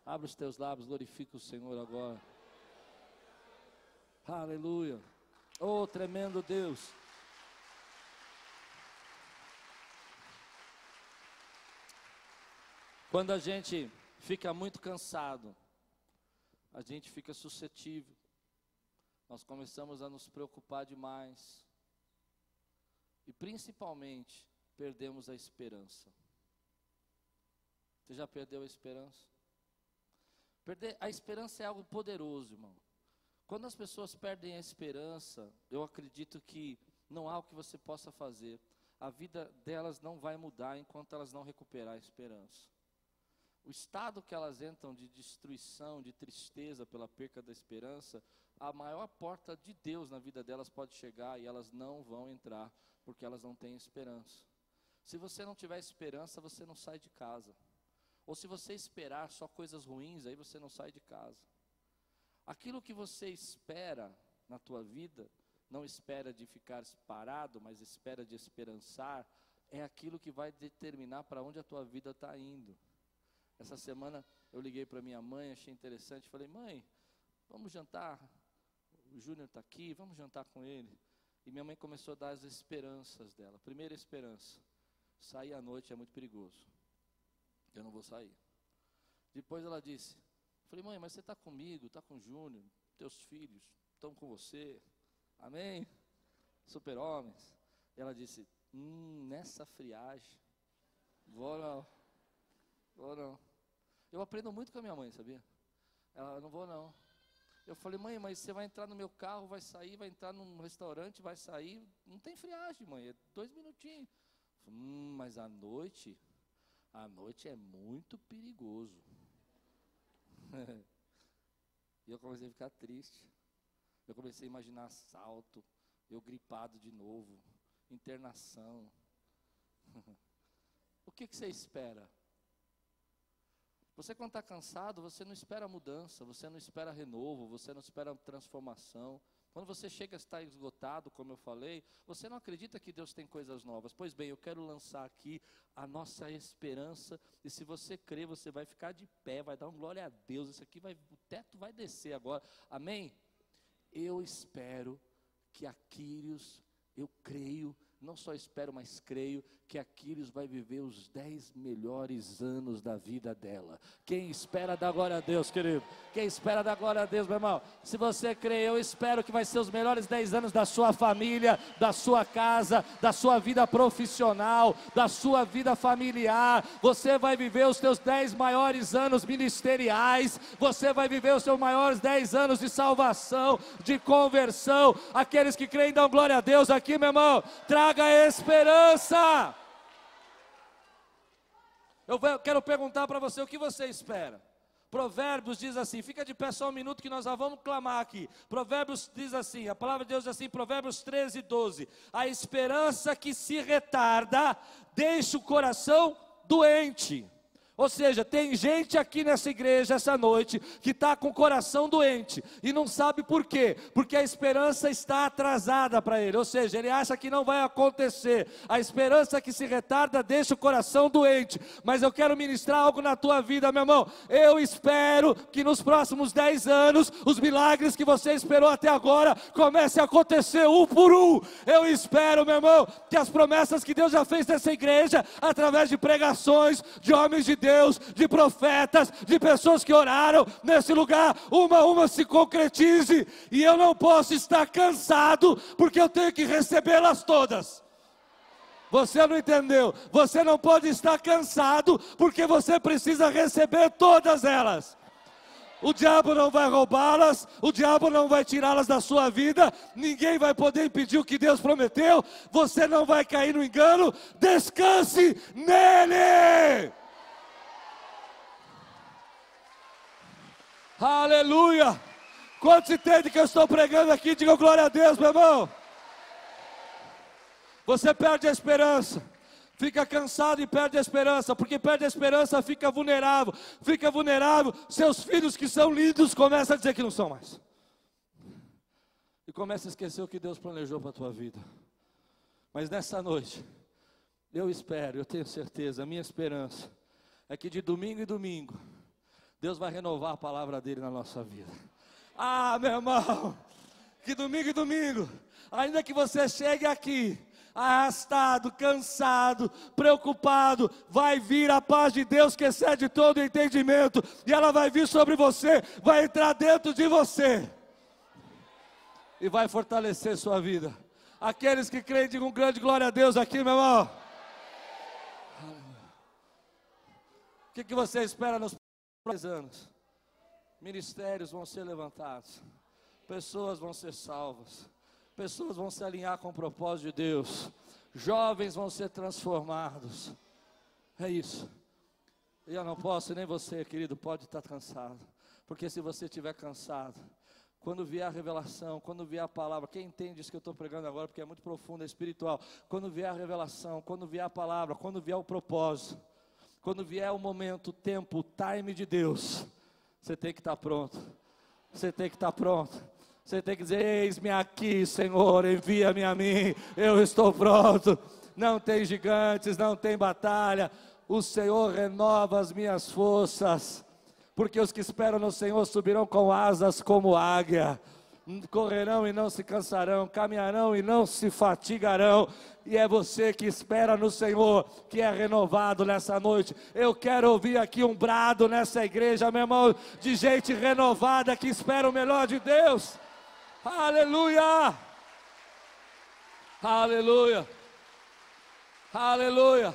Abre os teus lábios, glorifica o Senhor agora. Aleluia. Oh, tremendo Deus. Quando a gente fica muito cansado, a gente fica suscetível. Nós começamos a nos preocupar demais. E principalmente perdemos a esperança. Você já perdeu a esperança? Perder a esperança é algo poderoso, irmão. Quando as pessoas perdem a esperança, eu acredito que não há o que você possa fazer. A vida delas não vai mudar enquanto elas não recuperar a esperança. O estado que elas entram de destruição, de tristeza pela perca da esperança, a maior porta de Deus na vida delas pode chegar e elas não vão entrar, porque elas não têm esperança. Se você não tiver esperança, você não sai de casa. Ou se você esperar só coisas ruins, aí você não sai de casa. Aquilo que você espera na tua vida, não espera de ficar parado, mas espera de esperançar, é aquilo que vai determinar para onde a tua vida está indo. Essa semana eu liguei para minha mãe, achei interessante, falei, mãe, vamos jantar, o Júnior está aqui, vamos jantar com ele. E minha mãe começou a dar as esperanças dela. Primeira esperança, sair à noite é muito perigoso. Eu não vou sair. Depois ela disse, falei, mãe, mas você está comigo, está com o Júnior, teus filhos estão com você. Amém? Super-homens. Ela disse, hum, nessa friagem, vou não, vou não. Eu aprendo muito com a minha mãe, sabia? Ela, não vou não. Eu falei, mãe, mas você vai entrar no meu carro, vai sair, vai entrar num restaurante, vai sair. Não tem friagem, mãe, é dois minutinhos. Hum, mas à noite, à noite é muito perigoso. [LAUGHS] e eu comecei a ficar triste. Eu comecei a imaginar assalto, eu gripado de novo, internação. [LAUGHS] o que, que você espera? Você quando está cansado, você não espera mudança, você não espera renovo, você não espera transformação. Quando você chega a estar esgotado, como eu falei, você não acredita que Deus tem coisas novas. Pois bem, eu quero lançar aqui a nossa esperança, e se você crer, você vai ficar de pé, vai dar um glória a Deus. Isso aqui vai, o teto vai descer agora. Amém? Eu espero que Aquiles, eu creio, não só espero, mas creio que Aquiles vai viver os dez melhores anos da vida dela. Quem espera da glória a Deus, querido? Quem espera da glória a Deus, meu irmão? Se você crê, eu espero que vai ser os melhores dez anos da sua família, da sua casa, da sua vida profissional, da sua vida familiar. Você vai viver os seus dez maiores anos ministeriais. Você vai viver os seus maiores dez anos de salvação, de conversão. Aqueles que creem dão glória a Deus aqui, meu irmão. Traga esperança. Eu quero perguntar para você o que você espera. Provérbios diz assim, fica de pé só um minuto que nós já vamos clamar aqui. Provérbios diz assim, a palavra de Deus diz assim, Provérbios 13, 12. A esperança que se retarda deixa o coração doente. Ou seja, tem gente aqui nessa igreja essa noite que está com o coração doente e não sabe por quê, porque a esperança está atrasada para ele, ou seja, ele acha que não vai acontecer. A esperança que se retarda deixa o coração doente. Mas eu quero ministrar algo na tua vida, meu irmão. Eu espero que nos próximos 10 anos os milagres que você esperou até agora comecem a acontecer um por um. Eu espero, meu irmão, que as promessas que Deus já fez nessa igreja, através de pregações de homens de Deus, de profetas, de pessoas que oraram nesse lugar, uma a uma se concretize, e eu não posso estar cansado, porque eu tenho que recebê-las todas. Você não entendeu? Você não pode estar cansado, porque você precisa receber todas elas. O diabo não vai roubá-las, o diabo não vai tirá-las da sua vida, ninguém vai poder impedir o que Deus prometeu, você não vai cair no engano, descanse nele. Aleluia! Quantos entendem que eu estou pregando aqui? Diga glória a Deus, meu irmão. Você perde a esperança. Fica cansado e perde a esperança, porque perde a esperança, fica vulnerável, fica vulnerável. Seus filhos que são lindos começam a dizer que não são mais. E começa a esquecer o que Deus planejou para a tua vida. Mas nessa noite, eu espero, eu tenho certeza, a minha esperança é que de domingo em domingo, Deus vai renovar a palavra dele na nossa vida. Ah, meu irmão, que domingo e domingo, ainda que você chegue aqui, arrastado, cansado, preocupado, vai vir a paz de Deus que excede todo entendimento, e ela vai vir sobre você, vai entrar dentro de você, e vai fortalecer sua vida. Aqueles que creem, digam grande glória a Deus aqui, meu irmão. O que, que você espera nos anos, ministérios vão ser levantados, pessoas vão ser salvas, pessoas vão se alinhar com o propósito de Deus, jovens vão ser transformados. É isso. Eu não posso, nem você, querido, pode estar cansado, porque se você estiver cansado, quando vier a revelação, quando vier a palavra, quem entende isso que eu estou pregando agora, porque é muito profundo, é espiritual. Quando vier a revelação, quando vier a palavra, quando vier o propósito, quando vier o momento, o tempo, o time de Deus, você tem que estar pronto. Você tem que estar pronto. Você tem que dizer: Eis-me aqui, Senhor, envia-me a mim, eu estou pronto. Não tem gigantes, não tem batalha. O Senhor renova as minhas forças porque os que esperam no Senhor subirão com asas como águia, correrão e não se cansarão, caminharão e não se fatigarão. E é você que espera no Senhor, que é renovado nessa noite. Eu quero ouvir aqui um brado nessa igreja, meu irmão, de gente renovada que espera o melhor de Deus. Aleluia! Aleluia! Aleluia!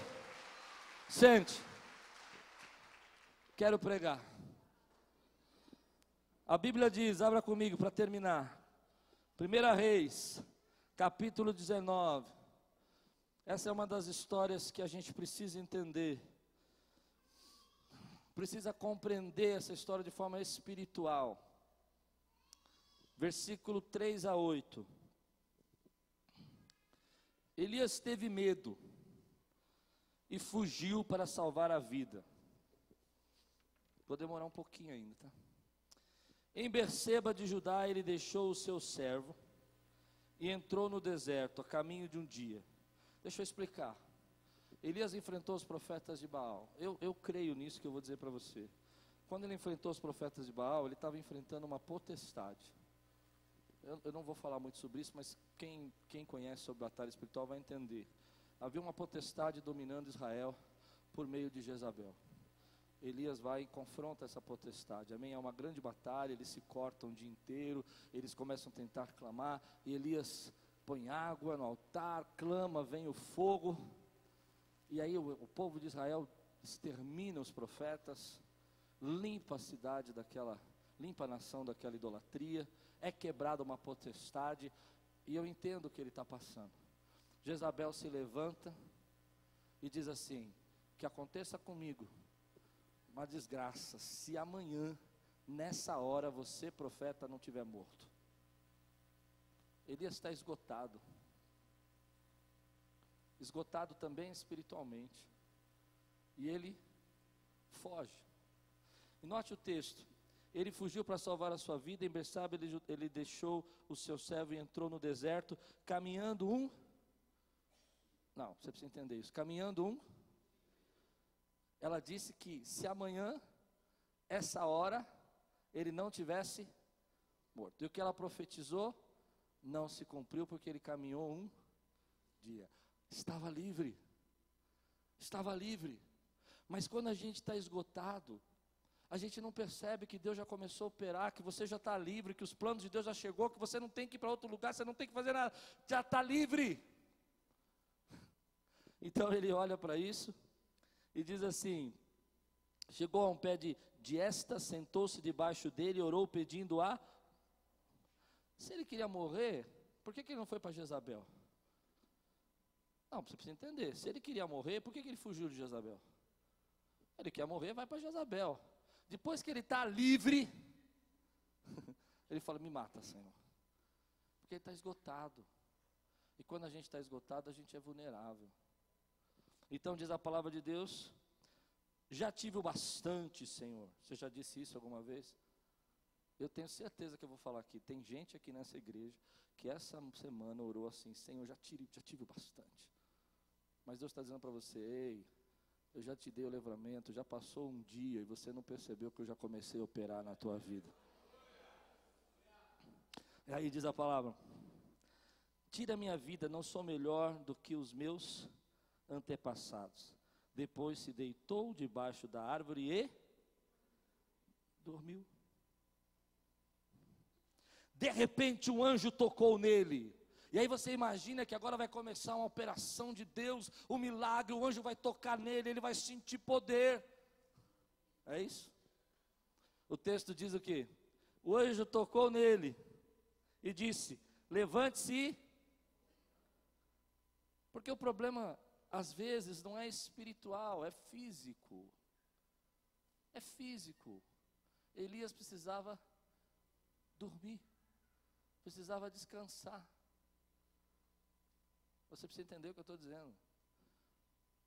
Sente, quero pregar. A Bíblia diz, abra comigo para terminar. 1 Reis, capítulo 19. Essa é uma das histórias que a gente precisa entender. Precisa compreender essa história de forma espiritual. Versículo 3 a 8. Elias teve medo e fugiu para salvar a vida. Vou demorar um pouquinho ainda, tá? Em Berseba de Judá, ele deixou o seu servo e entrou no deserto, a caminho de um dia. Deixa eu explicar. Elias enfrentou os profetas de Baal. Eu, eu creio nisso que eu vou dizer para você. Quando ele enfrentou os profetas de Baal, ele estava enfrentando uma potestade. Eu, eu, não vou falar muito sobre isso, mas quem, quem conhece sobre batalha espiritual vai entender. Havia uma potestade dominando Israel por meio de Jezabel. Elias vai e confronta essa potestade. Amém? É uma grande batalha, eles se cortam o dia inteiro, eles começam a tentar clamar, e Elias põe água no altar, clama, vem o fogo, e aí o, o povo de Israel extermina os profetas, limpa a cidade daquela, limpa a nação daquela idolatria, é quebrada uma potestade, e eu entendo o que ele está passando. Jezabel se levanta e diz assim: Que aconteça comigo uma desgraça se amanhã, nessa hora, você, profeta, não tiver morto. Elias está esgotado. Esgotado também espiritualmente. E ele foge. E note o texto. Ele fugiu para salvar a sua vida. Em Bersaba ele, ele deixou o seu servo e entrou no deserto, caminhando um. Não, você precisa entender isso. Caminhando um ela disse que se amanhã, essa hora, ele não tivesse morto. E o que ela profetizou não se cumpriu porque ele caminhou um dia. Estava livre. Estava livre. Mas quando a gente está esgotado, a gente não percebe que Deus já começou a operar, que você já está livre, que os planos de Deus já chegou, que você não tem que ir para outro lugar, você não tem que fazer nada, já está livre. [LAUGHS] Então ele olha para isso e diz assim: chegou a um pé de, de esta, sentou-se debaixo dele e orou pedindo a. Se ele queria morrer, por que, que ele não foi para Jezabel? Não, você precisa entender. Se ele queria morrer, por que, que ele fugiu de Jezabel? Ele quer morrer, vai para Jezabel. Depois que ele está livre, [LAUGHS] ele fala: Me mata, Senhor. Porque ele está esgotado. E quando a gente está esgotado, a gente é vulnerável. Então diz a palavra de Deus: Já tive o bastante, Senhor. Você já disse isso alguma vez? Eu tenho certeza que eu vou falar aqui. Tem gente aqui nessa igreja que essa semana orou assim: Senhor, já tive, já tive o bastante. Mas Deus está dizendo para você: Ei, eu já te dei o livramento, já passou um dia e você não percebeu que eu já comecei a operar na tua vida. E aí diz a palavra: Tira a minha vida, não sou melhor do que os meus antepassados. Depois se deitou debaixo da árvore e dormiu. De repente um anjo tocou nele. E aí você imagina que agora vai começar uma operação de Deus, um milagre, o anjo vai tocar nele, ele vai sentir poder. É isso? O texto diz o que? O anjo tocou nele e disse: Levante-se. Porque o problema às vezes não é espiritual, é físico. É físico. Elias precisava dormir. precisava descansar. Você precisa entender o que eu estou dizendo.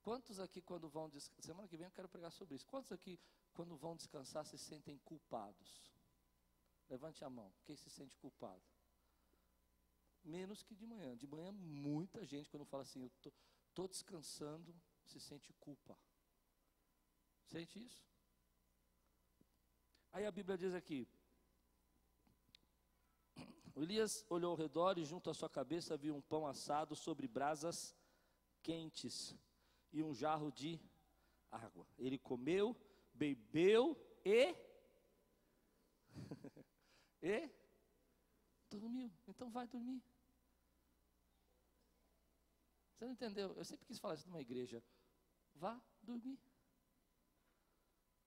Quantos aqui, quando vão descansar, semana que vem eu quero pregar sobre isso. Quantos aqui, quando vão descansar, se sentem culpados? Levante a mão. Quem se sente culpado? Menos que de manhã. De manhã, muita gente, quando fala assim, eu estou descansando, se sente culpa. Sente isso? Aí a Bíblia diz aqui: [CLEARS THROAT] Elias olhou ao redor e junto à sua cabeça viu um pão assado sobre brasas quentes e um jarro de água. Ele comeu, bebeu e. [LAUGHS] e dormiu. Então vai dormir. Você não entendeu? Eu sempre quis falar isso numa igreja. Vá dormir.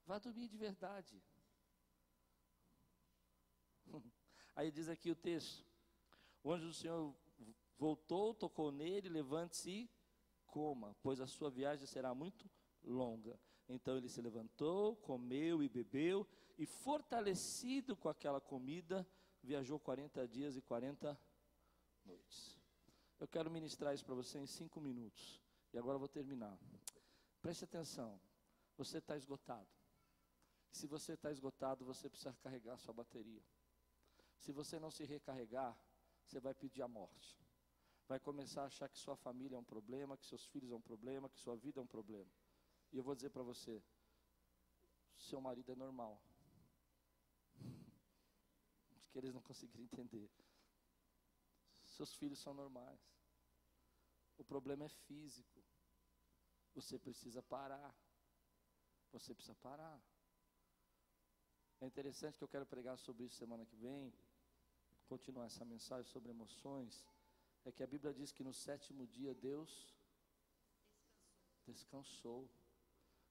Vá dormir de verdade. [LAUGHS] Aí diz aqui o texto: O anjo do Senhor voltou, tocou nele, levante-se e coma, pois a sua viagem será muito longa. Então ele se levantou, comeu e bebeu, e fortalecido com aquela comida, viajou 40 dias e 40 noites. Eu quero ministrar isso para você em cinco minutos. E agora eu vou terminar. Preste atenção. Você está esgotado. Se você está esgotado, você precisa carregar sua bateria. Se você não se recarregar, você vai pedir a morte vai começar a achar que sua família é um problema, que seus filhos é um problema, que sua vida é um problema. E eu vou dizer para você: seu marido é normal. [LAUGHS] Acho que eles não conseguiram entender. Seus filhos são normais. O problema é físico. Você precisa parar. Você precisa parar. É interessante que eu quero pregar sobre isso semana que vem. Continuar essa mensagem sobre emoções é que a Bíblia diz que no sétimo dia Deus descansou.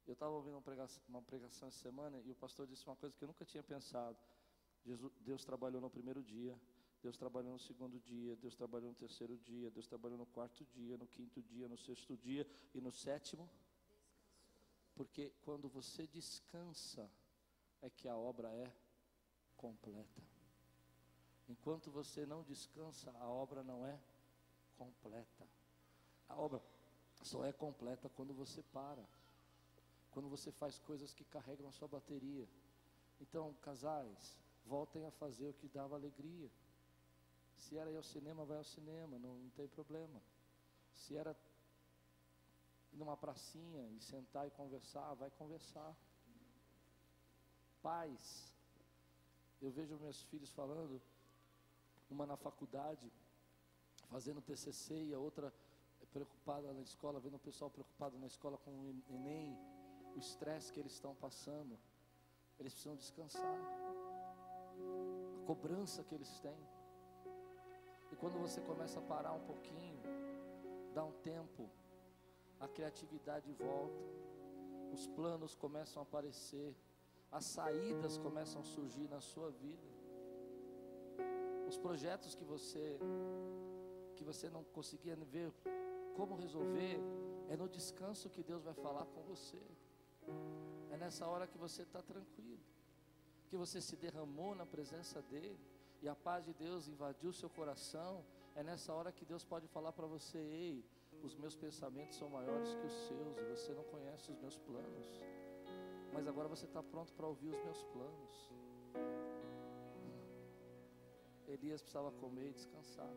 Eu estava ouvindo uma pregação, uma pregação essa semana e o pastor disse uma coisa que eu nunca tinha pensado. Jesus, Deus trabalhou no primeiro dia, Deus trabalhou no segundo dia, Deus trabalhou no terceiro dia, Deus trabalhou no quarto dia, no quinto dia, no sexto dia e no sétimo. Porque quando você descansa, é que a obra é completa. Enquanto você não descansa, a obra não é completa. A obra só é completa quando você para. Quando você faz coisas que carregam a sua bateria. Então, casais, voltem a fazer o que dava alegria. Se era ir ao cinema, vai ao cinema, não, não tem problema. Se era ir numa pracinha e sentar e conversar, vai conversar. Pais, eu vejo meus filhos falando, uma na faculdade, fazendo TCC e a outra preocupada na escola, vendo o pessoal preocupado na escola com o Enem, o estresse que eles estão passando. Eles precisam descansar. A cobrança que eles têm. E quando você começa a parar um pouquinho, dá um tempo, a criatividade volta, os planos começam a aparecer, as saídas começam a surgir na sua vida. Os projetos que você que você não conseguia ver como resolver, é no descanso que Deus vai falar com você. É nessa hora que você está tranquilo, que você se derramou na presença dEle e a paz de Deus invadiu seu coração. É nessa hora que Deus pode falar para você: Ei, os meus pensamentos são maiores que os seus você não conhece os meus planos, mas agora você está pronto para ouvir os meus planos. Elias precisava comer e descansar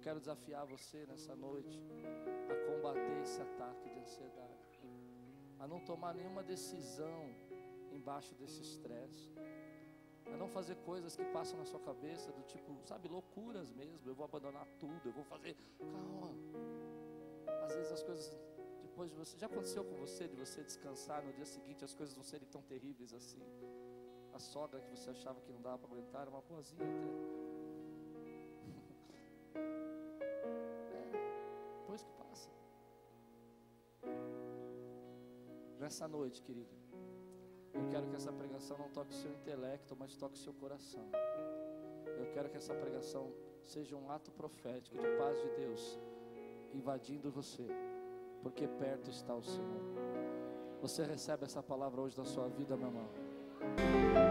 quero desafiar você nessa noite a combater esse ataque de ansiedade, a não tomar nenhuma decisão embaixo desse estresse, a não fazer coisas que passam na sua cabeça do tipo, sabe, loucuras mesmo. Eu vou abandonar tudo, eu vou fazer. Calma. Às vezes as coisas depois de você, já aconteceu com você de você descansar no dia seguinte as coisas não serem tão terríveis assim. A sogra que você achava que não dava para aguentar era uma boazinha até. [LAUGHS] nessa noite, querido, eu quero que essa pregação não toque seu intelecto, mas toque seu coração. Eu quero que essa pregação seja um ato profético de paz de Deus invadindo você, porque perto está o Senhor. Você recebe essa palavra hoje da sua vida, meu irmão?